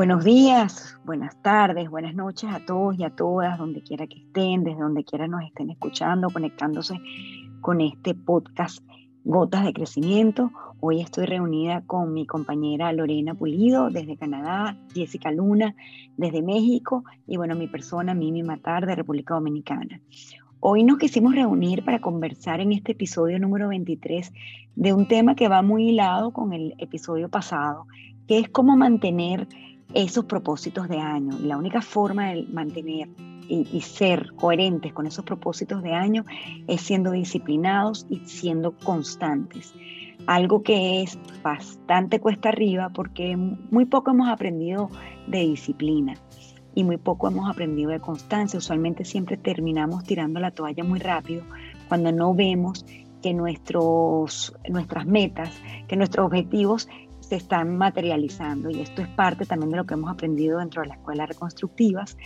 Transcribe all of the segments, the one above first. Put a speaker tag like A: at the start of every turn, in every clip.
A: Buenos días, buenas tardes, buenas noches a todos y a todas, donde quiera que estén, desde donde quiera nos estén escuchando, conectándose con este podcast Gotas de Crecimiento. Hoy estoy reunida con mi compañera Lorena Pulido desde Canadá, Jessica Luna desde México y bueno, mi persona Mimi Matar de República Dominicana. Hoy nos quisimos reunir para conversar en este episodio número 23 de un tema que va muy hilado con el episodio pasado, que es cómo mantener esos propósitos de año. Y la única forma de mantener y, ser coherentes con esos propósitos de año es siendo disciplinados y siendo constantes. Algo que es bastante cuesta arriba porque muy poco hemos aprendido de disciplina y muy poco hemos aprendido de constancia. Usualmente siempre terminamos tirando la toalla muy rápido cuando no vemos que nuestros, nuestras metas, que nuestros objetivos se están materializando y esto es parte también de lo que hemos aprendido dentro de la escuela reconstructivas,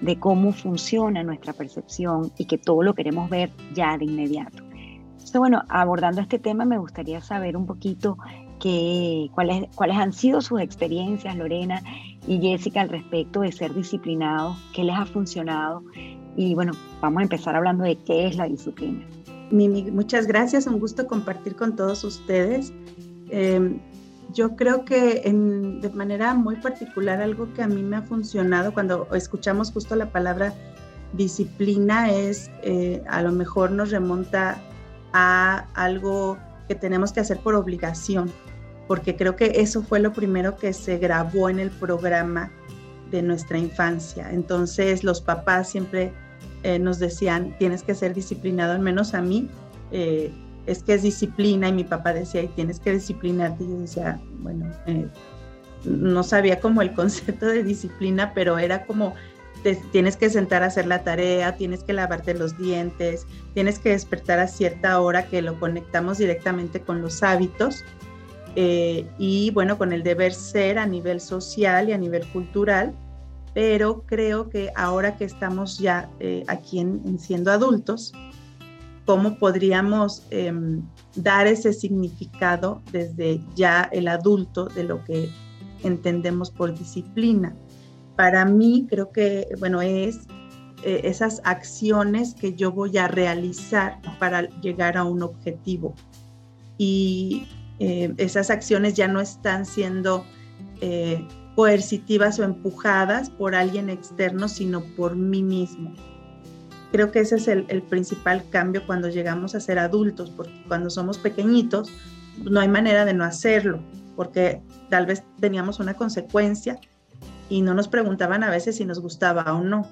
A: de cómo funciona nuestra percepción y que todo lo queremos ver ya de inmediato. Entonces, bueno, abordando este tema me gustaría saber un poquito que, cuáles, cuáles han sido sus experiencias, Lorena y Jessica, al respecto de ser disciplinados, qué les ha funcionado y bueno, vamos a empezar hablando de qué es la disciplina.
B: Mimi, muchas gracias, un gusto compartir con todos ustedes. Eh, yo creo que de manera muy particular algo que a mí me ha funcionado cuando escuchamos justo la palabra disciplina es eh, a lo mejor nos remonta a algo que tenemos que hacer por obligación, porque creo que eso fue lo primero que se grabó en el programa de nuestra infancia. Entonces los papás siempre eh, nos decían, tienes que ser disciplinado, al menos a mí. Eh, es que es disciplina y mi papá decía, y tienes que disciplinarte. Y yo decía, bueno, eh, no sabía como el concepto de disciplina, pero era como, tienes que sentar a hacer la tarea, tienes que lavarte los dientes, tienes que despertar a cierta hora que lo conectamos directamente con los hábitos. Eh, y bueno, con el deber ser a nivel social y a nivel cultural, pero creo que ahora que estamos ya eh, aquí en, siendo adultos, cómo podríamos em, dar ese significado desde ya el adulto de lo que entendemos por disciplina. Para mí creo que, bueno, es eh, esas acciones que yo voy a realizar para llegar a un objetivo. Y eh, esas acciones ya no están siendo eh, coercitivas o empujadas por alguien externo, sino por mí mismo. Creo que ese es el, principal cambio cuando llegamos a ser adultos, porque cuando somos pequeñitos no hay manera de no hacerlo, porque tal vez teníamos una consecuencia y no nos preguntaban a veces si nos gustaba o no.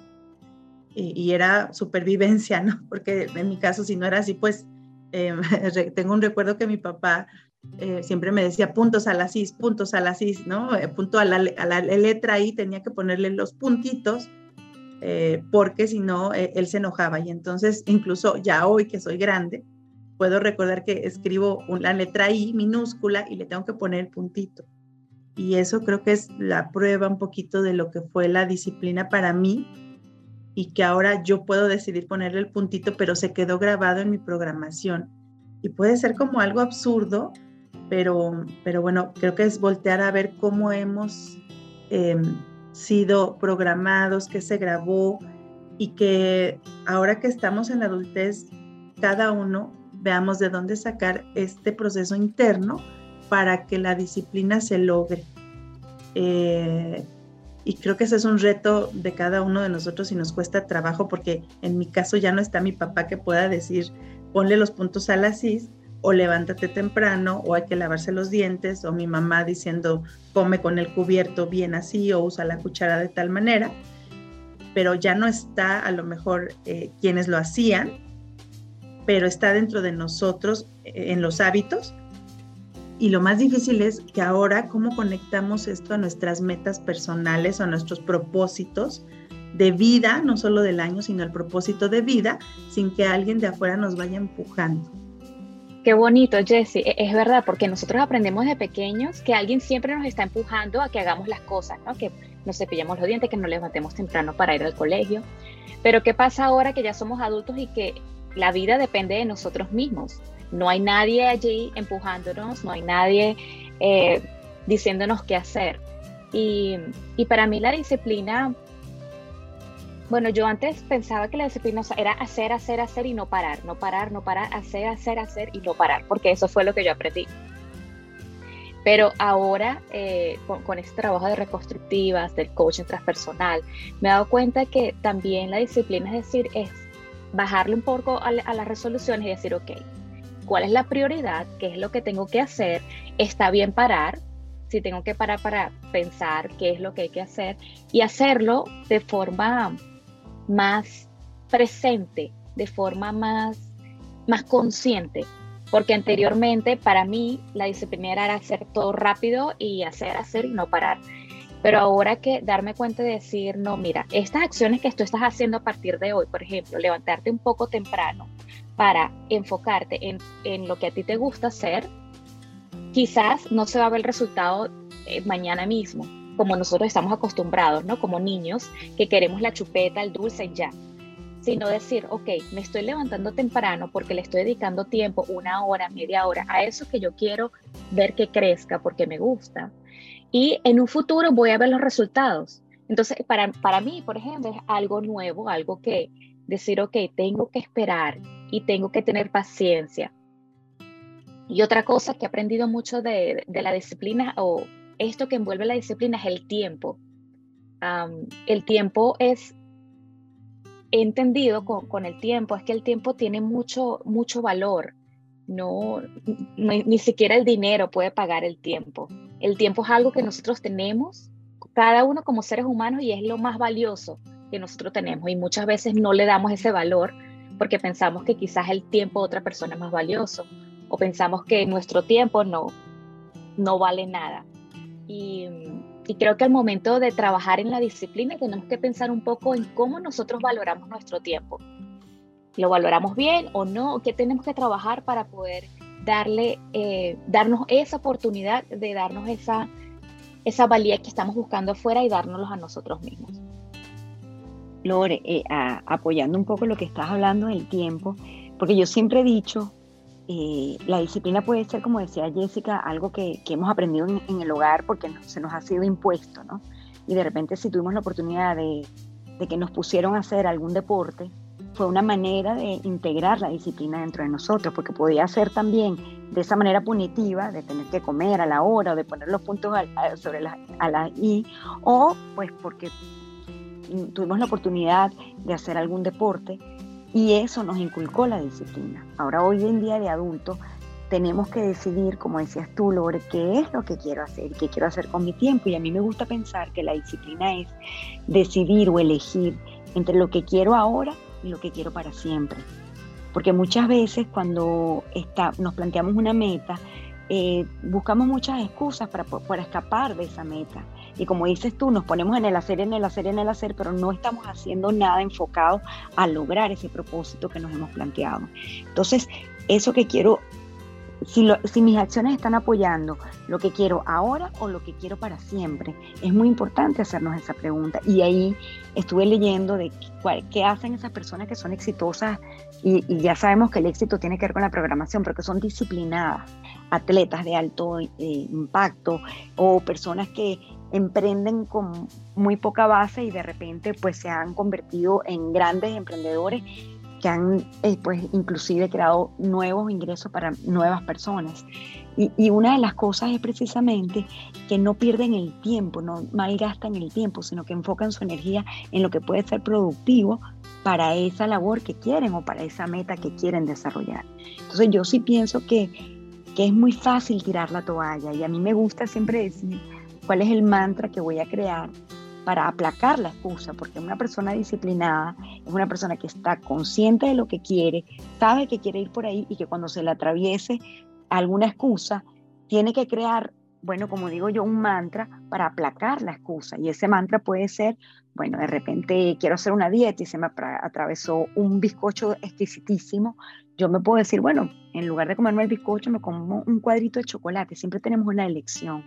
B: Y, era supervivencia, ¿no? Porque en mi caso, si no era así, pues em, tengo un recuerdo que mi papá eh, siempre me decía puntos a la cis, puntos a la cis, ¿no? Eh, punto a la, a la letra ahí, tenía que ponerle los puntitos eh, porque si no, eh, él se enojaba. Y entonces, incluso ya hoy que soy grande, puedo recordar que escribo una letra I minúscula y le tengo que poner el puntito. Y eso creo que es la prueba un poquito de lo que fue la disciplina para mí y que ahora yo puedo decidir ponerle el puntito, pero se quedó grabado en mi programación. Y puede ser como algo absurdo, pero, pero bueno, creo que es voltear a ver cómo hemos em, sido programados, que se grabó y que ahora que estamos en la adultez, cada uno veamos de dónde sacar este proceso interno para que la disciplina se logre. Eh, y creo que ese es un reto de cada uno de nosotros y nos cuesta trabajo porque en mi caso ya no está mi papá que pueda decir, ponle los puntos a la CIS, o levántate temprano o hay que lavarse los dientes o mi mamá diciendo come con el cubierto bien así o usa la cuchara de tal manera, pero ya no está a lo mejor eh, quienes lo hacían, pero está dentro de nosotros eh, en los hábitos. Y lo más difícil es que ahora cómo conectamos esto a nuestras metas personales a nuestros propósitos de vida, no solo del año, sino el propósito de vida, sin que alguien de afuera nos vaya empujando.
C: Qué bonito, Jesse. E-, es verdad, porque nosotros aprendemos de pequeños que alguien siempre nos está empujando a que hagamos las cosas, ¿no? Que nos cepillemos los dientes, que nos levantemos temprano para ir al colegio. Pero ¿qué pasa ahora que ya somos adultos y que la vida depende de nosotros mismos? No hay nadie allí empujándonos, no hay nadie eh, diciéndonos qué hacer. Y, y para mí la disciplina, bueno, yo antes pensaba que la disciplina era hacer, hacer, hacer y no parar, no parar, no parar, hacer, hacer, hacer y no parar, porque eso fue lo que yo aprendí. Pero ahora, eh, con, este trabajo de reconstructivas, del coaching transpersonal, me he dado cuenta que también la disciplina, es decir, es bajarle un poco a, las resoluciones y decir, ok, ¿cuál es la prioridad? ¿Qué es lo que tengo que hacer? ¿Está bien parar? Si tengo que parar para pensar qué es lo que hay que hacer y hacerlo de forma más presente, de forma más, más consciente, porque anteriormente para mí la disciplina era hacer todo rápido y hacer, hacer y no parar. Pero ahora que darme cuenta de decir, no, mira, estas acciones que tú estás haciendo a partir de hoy, por ejemplo, levantarte un poco temprano para enfocarte en, en lo que a ti te gusta hacer, quizás no se va a ver el resultado eh, mañana mismo, como nosotros estamos acostumbrados, ¿no? Como niños que queremos la chupeta, el dulce y ya sino decir, ok, me estoy levantando temprano porque le estoy dedicando tiempo, una hora, media hora, a eso que yo quiero ver que crezca porque me gusta. Y en un futuro voy a ver los resultados. Entonces, para, para mí, por ejemplo, es algo nuevo, algo que decir, ok, tengo que esperar y tengo que tener paciencia. Y otra cosa que he aprendido mucho de, de la disciplina o esto que envuelve la disciplina es el tiempo. el tiempo es he entendido con, el tiempo es que el tiempo tiene mucho, mucho valor. No, ni siquiera el dinero puede pagar el tiempo. El tiempo es algo que nosotros tenemos, cada uno como seres humanos, y es lo más valioso que nosotros tenemos. Y muchas veces no le damos ese valor porque pensamos que quizás el tiempo de otra persona es más valioso o pensamos que nuestro tiempo no, no vale nada. Y, y creo que al momento de trabajar en la disciplina tenemos que pensar un poco en cómo nosotros valoramos nuestro tiempo. ¿Lo valoramos bien o no? ¿Qué tenemos que trabajar para poder darle, eh, darnos esa oportunidad de darnos esa, esa valía que estamos buscando afuera y dárnoslos a nosotros mismos?
A: Lore, eh, apoyando un poco lo que estás hablando del tiempo, porque yo siempre he dicho eh, la disciplina puede ser, como decía Jessica, algo que, hemos aprendido en, el hogar porque se nos ha sido impuesto, ¿no? Y de repente si tuvimos la oportunidad de, que nos pusieron a hacer algún deporte, fue una manera de integrar la disciplina dentro de nosotros, porque podía ser también de esa manera punitiva, de tener que comer a la hora o de poner los puntos sobre a la I, o pues porque tuvimos la oportunidad de hacer algún deporte y eso nos inculcó la disciplina. Ahora, hoy en día de adulto, tenemos que decidir, como decías tú, Lore, qué es lo que quiero hacer, qué quiero hacer con mi tiempo. Y a mí me gusta pensar que la disciplina es decidir o elegir entre lo que quiero ahora y lo que quiero para siempre. Porque muchas veces cuando está, nos planteamos una meta, eh, buscamos muchas excusas para, para escapar de esa meta. Y como dices tú, nos ponemos en el hacer, en el hacer, en el hacer, pero no estamos haciendo nada enfocado a lograr ese propósito que nos hemos planteado. Entonces, eso que quiero, si, mis acciones están apoyando lo que quiero ahora o lo que quiero para siempre, es muy importante hacernos esa pregunta. Y ahí estuve leyendo de qué hacen esas personas que son exitosas y, ya sabemos que el éxito tiene que ver con la programación, pero que son disciplinadas, atletas de alto eh, impacto o personas que emprenden con muy poca base y de repente pues se han convertido en grandes emprendedores que han eh, pues inclusive creado nuevos ingresos para nuevas personas. Y, y, una de las cosas es precisamente que no pierden el tiempo, no malgastan el tiempo, sino que enfocan su energía en lo que puede ser productivo para esa labor que quieren o para esa meta que quieren desarrollar. Entonces yo sí pienso que, que es muy fácil tirar la toalla y a mí me gusta siempre decir cuál es el mantra que voy a crear para aplacar la excusa, porque una persona disciplinada es una persona que está consciente de lo que quiere, sabe que quiere ir por ahí y que cuando se le atraviese alguna excusa, tiene que crear, bueno, como digo yo, un mantra para aplacar la excusa. Y ese mantra puede ser, bueno, de repente quiero hacer una dieta y se me atravesó un bizcocho exquisitísimo. Yo me puedo decir, bueno, en lugar de comerme el bizcocho, me como un cuadrito de chocolate. Siempre tenemos una elección.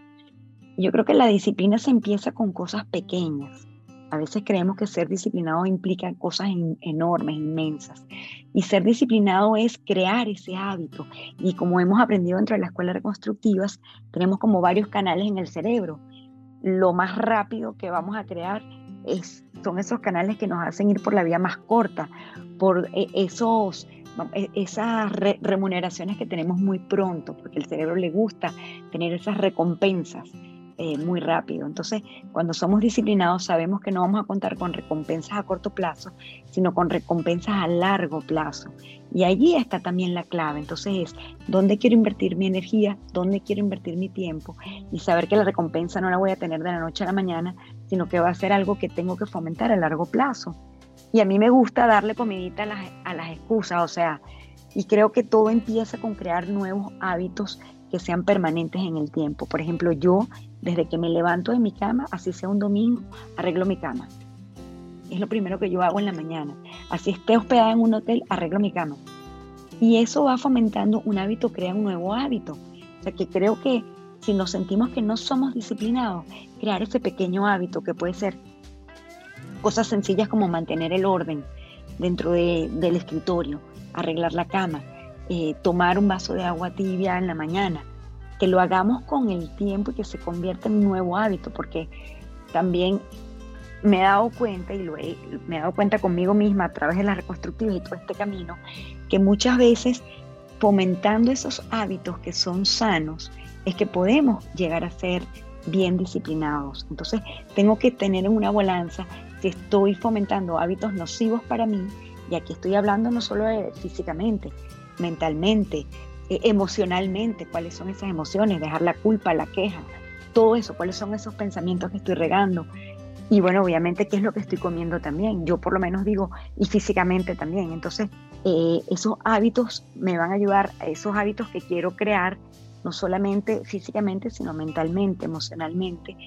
A: Yo creo que la disciplina se empieza con cosas pequeñas. A veces creemos que ser disciplinado implica cosas enormes, inmensas. Y ser disciplinado es crear ese hábito. Y como hemos aprendido dentro de la escuela reconstructivas, tenemos como varios canales en el cerebro. lo más rápido que vamos a crear es, son esos canales que nos hacen ir por la vía más corta, por eh, esos e, esas remuneraciones que tenemos muy pronto, porque el cerebro le gusta tener esas recompensas eh, muy rápido. Entonces, cuando somos disciplinados sabemos que no vamos a contar con recompensas a corto plazo, sino con recompensas a largo plazo. Y allí está también la clave. Entonces es dónde quiero invertir mi energía, dónde quiero invertir mi tiempo y saber que la recompensa no la voy a tener de la noche a la mañana, sino que va a ser algo que tengo que fomentar a largo plazo. Y a mí me gusta darle comidita a las, a las excusas, o sea, y creo que todo empieza con crear nuevos hábitos que sean permanentes en el tiempo. Por ejemplo, yo desde que me levanto de mi cama, así sea un domingo, arreglo mi cama. Es lo primero que yo hago en la mañana. Así esté hospedada en un hotel, arreglo mi cama. Y eso va fomentando un hábito, crea un nuevo hábito. O sea que creo que si nos sentimos que no somos disciplinados, crear ese pequeño hábito que puede ser cosas sencillas como mantener el orden dentro del escritorio, arreglar la cama, eh, tomar un vaso de agua tibia en la mañana, que lo hagamos con el tiempo y que se convierta en un nuevo hábito, porque también me he dado cuenta, y lo he, me he dado cuenta conmigo misma a través de la reconstructiva y todo este camino, que muchas veces fomentando esos hábitos que son sanos, es que podemos llegar a ser bien disciplinados. Entonces, tengo que tener en una balanza si estoy fomentando hábitos nocivos para mí, y aquí estoy hablando no solo de físicamente, mentalmente, eh, emocionalmente, cuáles son esas emociones, dejar la culpa, la queja, todo eso, cuáles son esos pensamientos que estoy regando. Y bueno, obviamente, qué es lo que estoy comiendo también. Yo por lo menos digo, y físicamente también. Entonces, eh, esos hábitos me van a ayudar, esos hábitos que quiero crear, no solamente físicamente, sino mentalmente, emocionalmente.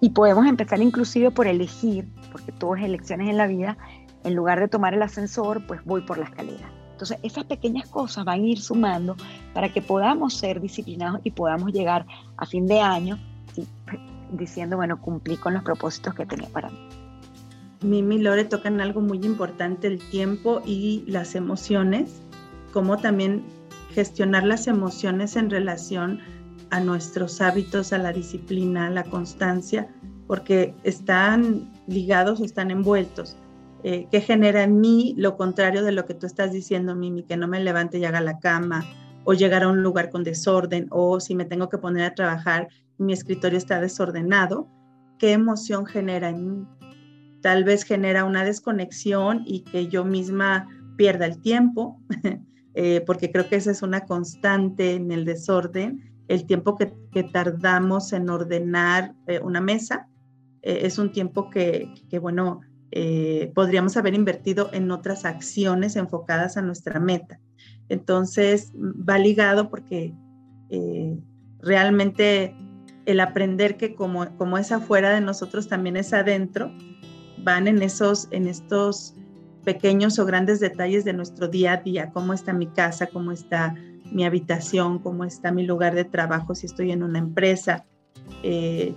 A: Y podemos empezar inclusive por elegir, porque todo es elecciones en la vida, en lugar de tomar el ascensor, pues voy por la escalera. Entonces, esas pequeñas cosas van a ir sumando para que podamos ser disciplinados y podamos llegar a fin de año diciendo, bueno, cumplí con los propósitos que tenía para mí.
B: Mimi y Lore tocan algo muy importante, el tiempo y las emociones, como también gestionar las emociones en relación a nuestros hábitos, a la disciplina, a la constancia, porque están ligados, están envueltos. Eh, que genera en mí lo contrario de lo que tú estás diciendo, Mimi, que no me levante y haga la cama, o llegar a un lugar con desorden, o si me tengo que poner a trabajar mi escritorio está desordenado, ¿qué emoción genera en mí? Tal vez genera una desconexión y que yo misma pierda el tiempo, eh, porque creo que esa es una constante en el desorden, el tiempo que, tardamos en ordenar eh, una mesa. es un tiempo que, que bueno, eh, podríamos haber invertido en otras acciones enfocadas a nuestra meta. Entonces, va ligado porque eh, realmente el aprender que como, como es afuera de nosotros, también es adentro, van en, esos, en estos pequeños o grandes detalles de nuestro día a día, cómo está mi casa, cómo está mi habitación, cómo está mi lugar de trabajo, si estoy en una empresa, eh,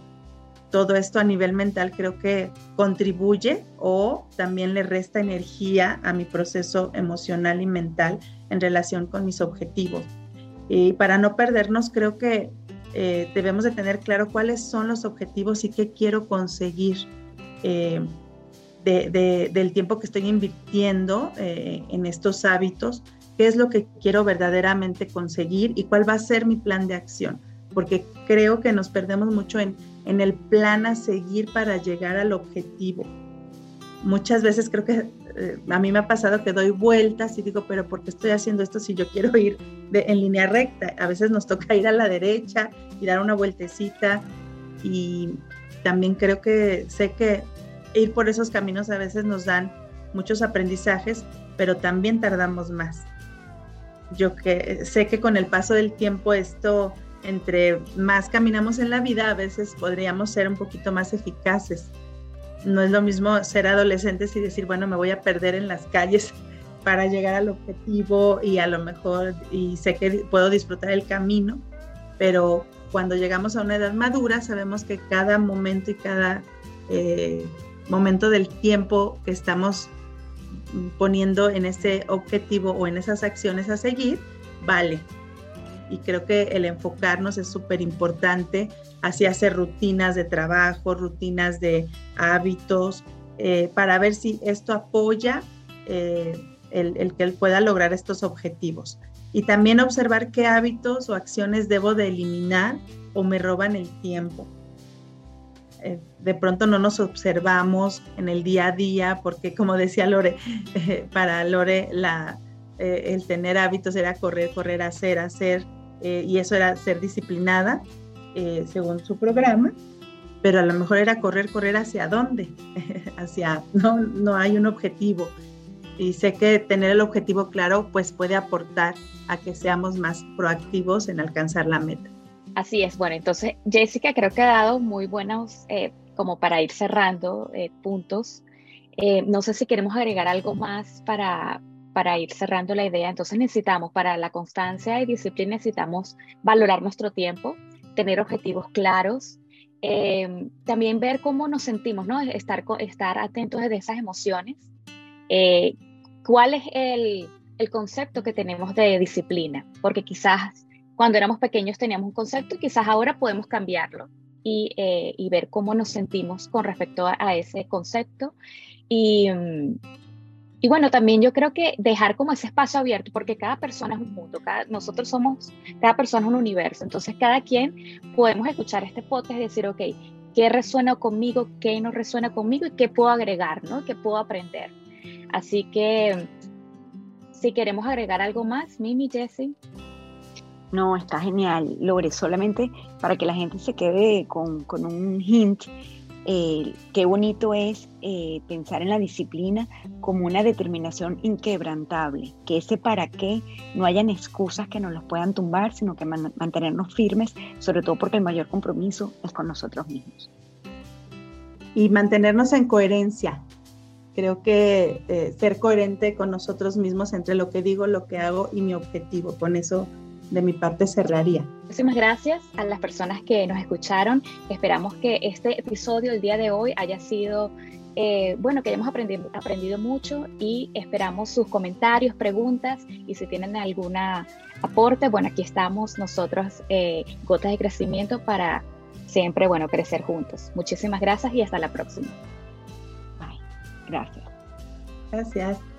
B: todo esto a nivel mental creo que contribuye o también le resta energía a mi proceso emocional y mental en relación con mis objetivos. Y para no perdernos, creo que eh, debemos de tener claro cuáles son los objetivos y qué quiero conseguir eh, del tiempo que estoy invirtiendo eh, en estos hábitos, qué es lo que quiero verdaderamente conseguir y cuál va a ser mi plan de acción, porque creo que nos perdemos mucho en en el plan a seguir para llegar al objetivo. Muchas veces creo que eh, a mí me ha pasado que doy vueltas y digo, pero ¿por qué estoy haciendo esto si yo quiero ir en línea recta? A veces nos toca ir a la derecha y dar una vueltecita y también creo que sé que ir por esos caminos a veces nos dan muchos aprendizajes, pero también tardamos más. Yo sé que con el paso del tiempo esto entre más caminamos en la vida, a veces podríamos ser un poquito más eficaces. No es lo mismo ser adolescentes y decir, bueno, me voy a perder en las calles para llegar al objetivo y a lo mejor, y sé que puedo disfrutar el camino, pero cuando llegamos a una edad madura sabemos que cada momento y cada eh, momento del tiempo que estamos poniendo en ese objetivo o en esas acciones a seguir, vale, y creo que el enfocarnos es súper importante hacia hacer rutinas de trabajo, rutinas de hábitos, eh, para ver si esto apoya eh, el, el, que él pueda lograr estos objetivos. Y también observar qué hábitos o acciones debo de eliminar o me roban el tiempo. Eh, de pronto no nos observamos en el día a día, porque como decía Lore, para Lore la, el tener hábitos era correr, correr, hacer, hacer, y eso era ser disciplinada según su programa pero a lo mejor era correr, correr hacia dónde, hacia, no, no hay un objetivo. Y sé que tener el objetivo claro pues puede aportar a que seamos más proactivos en alcanzar la meta.
C: Así es, bueno, entonces Jessica creo que ha dado muy buenos, eh, como para ir cerrando eh, puntos. Eh, no sé si queremos agregar algo más para, para ir cerrando la idea. Entonces necesitamos, para la constancia y disciplina, necesitamos valorar nuestro tiempo, tener objetivos claros, eh, también ver cómo nos sentimos, ¿no? Estar, estar atentos de esas emociones. Eh, ¿Cuál es el, el, concepto que tenemos de disciplina? Porque quizás cuando éramos pequeños teníamos un concepto y quizás ahora podemos cambiarlo y, eh, ver cómo nos sentimos con respecto a, a ese concepto. Y, mm, y bueno, también yo creo que dejar como ese espacio abierto, porque cada persona es un mundo, cada, nosotros somos, cada persona es un universo, entonces cada quien podemos escuchar este podcast y decir, ok, ¿qué resuena conmigo? ¿Qué no resuena conmigo? ¿Y qué puedo agregar? ¿no? ¿Qué puedo aprender? Así que, si queremos agregar algo más, Mimi, Jessie.
A: No, está genial, Lore, solamente para que la gente se quede con, con un hint eh, qué bonito es eh, pensar en la disciplina como una determinación inquebrantable, que ese para qué no hayan excusas que nos los puedan tumbar, sino que mantenernos firmes, sobre todo porque el mayor compromiso es con nosotros mismos.
B: Y mantenernos en coherencia. Creo que eh, ser coherente con nosotros mismos entre lo que digo, lo que hago y mi objetivo. Con eso de mi parte cerraría.
C: Muchísimas gracias a las personas que nos escucharon. Esperamos que este episodio el día de hoy haya sido, eh, bueno, que hayamos aprendido, aprendido mucho y esperamos sus comentarios, preguntas y si tienen alguna aporte, bueno, aquí estamos nosotros, eh, Gotas de Crecimiento, para siempre, bueno, crecer juntos. Muchísimas gracias y hasta la próxima.
A: Bye. Gracias.
B: Gracias.